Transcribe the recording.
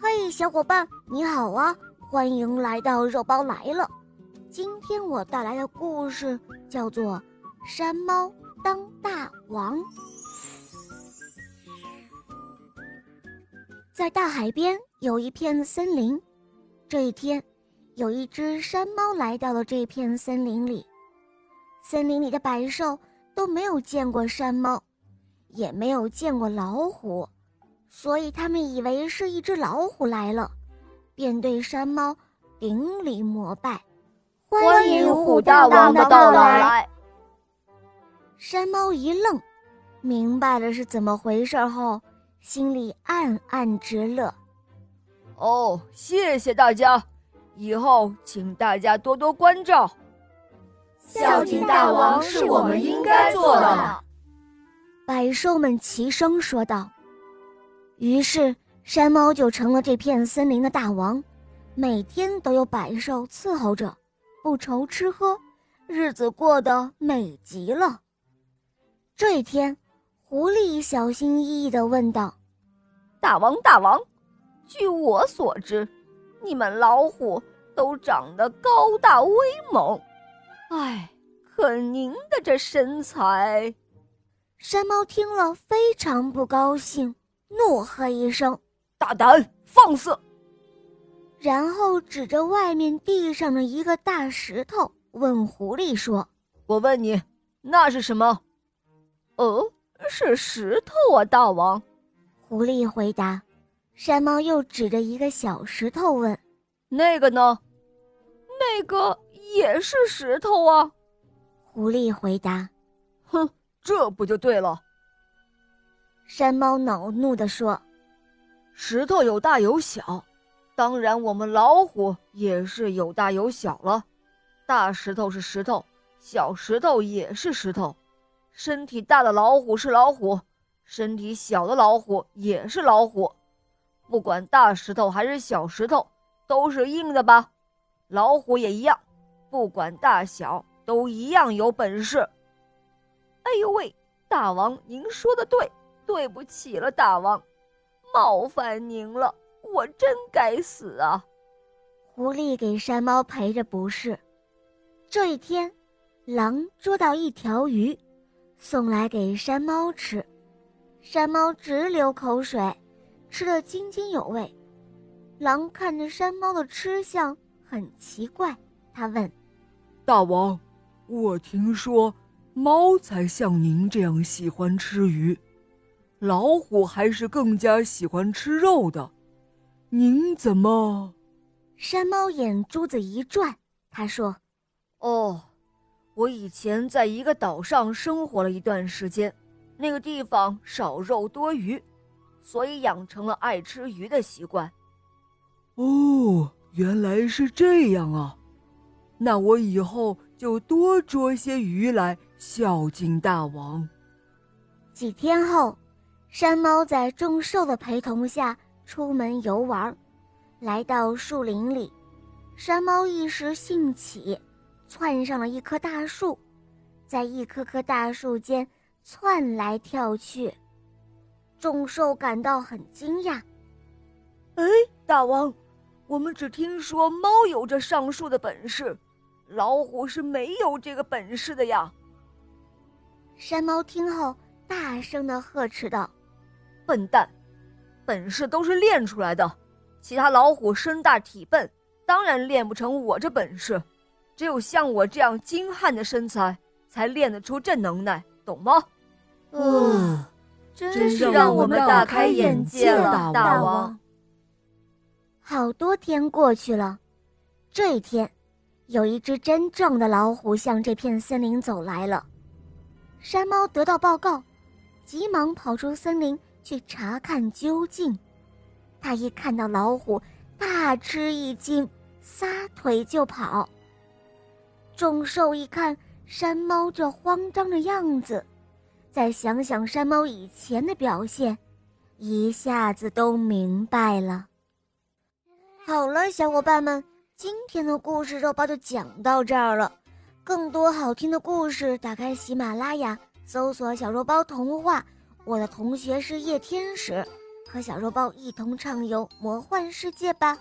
嘿，小伙伴，你好啊！欢迎来到肉包来了。今天我带来的故事叫做《山猫当大王》。在大海边有一片森林，这一天，有一只山猫来到了这片森林里。森林里的百兽都没有见过山猫，也没有见过老虎。所以他们以为是一只老虎来了，便对山猫顶礼膜拜，欢迎虎大王的到来。山猫一愣，明白了是怎么回事后，心里暗暗直乐。哦，谢谢大家，以后请大家多多关照。孝敬大王是我们应该做的。百兽们齐声说道。于是，山猫就成了这片森林的大王，每天都有百兽伺候着，不愁吃喝，日子过得美极了。这一天，狐狸小心翼翼地问道：“大王，大王，据我所知，你们老虎都长得高大威猛，哎，可您的这身材……”山猫听了非常不高兴。怒喝一声：“大胆放肆！”然后指着外面地上的一个大石头，问狐狸说：“我问你，那是什么？”“哦，是石头啊，大王。”狐狸回答。山猫又指着一个小石头问：“那个呢？”“那个也是石头啊。”狐狸回答。“哼，这不就对了。”山猫恼怒地说：“石头有大有小，当然我们老虎也是有大有小了。大石头是石头，小石头也是石头。身体大的老虎是老虎，身体小的老虎也是老虎。不管大石头还是小石头，都是硬的吧？老虎也一样，不管大小，都一样有本事。哎呦喂，大王，您说的对。”对不起了，大王，冒犯您了，我真该死啊！狐狸给山猫赔着不是。这一天，狼捉到一条鱼，送来给山猫吃，山猫直流口水，吃得津津有味。狼看着山猫的吃相很奇怪，他问：“大王，我听说猫才像您这样喜欢吃鱼。”老虎还是更加喜欢吃肉的，您怎么？山猫眼珠子一转，他说：“哦，我以前在一个岛上生活了一段时间，那个地方少肉多鱼，所以养成了爱吃鱼的习惯。”哦，原来是这样啊！那我以后就多捉些鱼来孝敬大王。几天后。山猫在众兽的陪同下出门游玩，来到树林里，山猫一时兴起，窜上了一棵大树，在一棵棵大树间窜来跳去。众兽感到很惊讶。哎，大王，我们只听说猫有着上树的本事，老虎是没有这个本事的呀。山猫听后大声的呵斥道。笨蛋，本事都是练出来的。其他老虎身大体笨，当然练不成我这本事。只有像我这样精悍的身材，才练得出这能耐，懂吗？嗯，真是让我们大开眼界了，大王。好多天过去了，这一天，有一只真正的老虎向这片森林走来了。山猫得到报告，急忙跑出森林。去查看究竟，他一看到老虎，大吃一惊，撒腿就跑。众兽一看山猫这慌张的样子，再想想山猫以前的表现，一下子都明白了。好了，小伙伴们，今天的故事肉包就讲到这儿了。更多好听的故事，打开喜马拉雅，搜索“小肉包童话”。我的同学是叶天使，和小肉包一同畅游魔幻世界吧。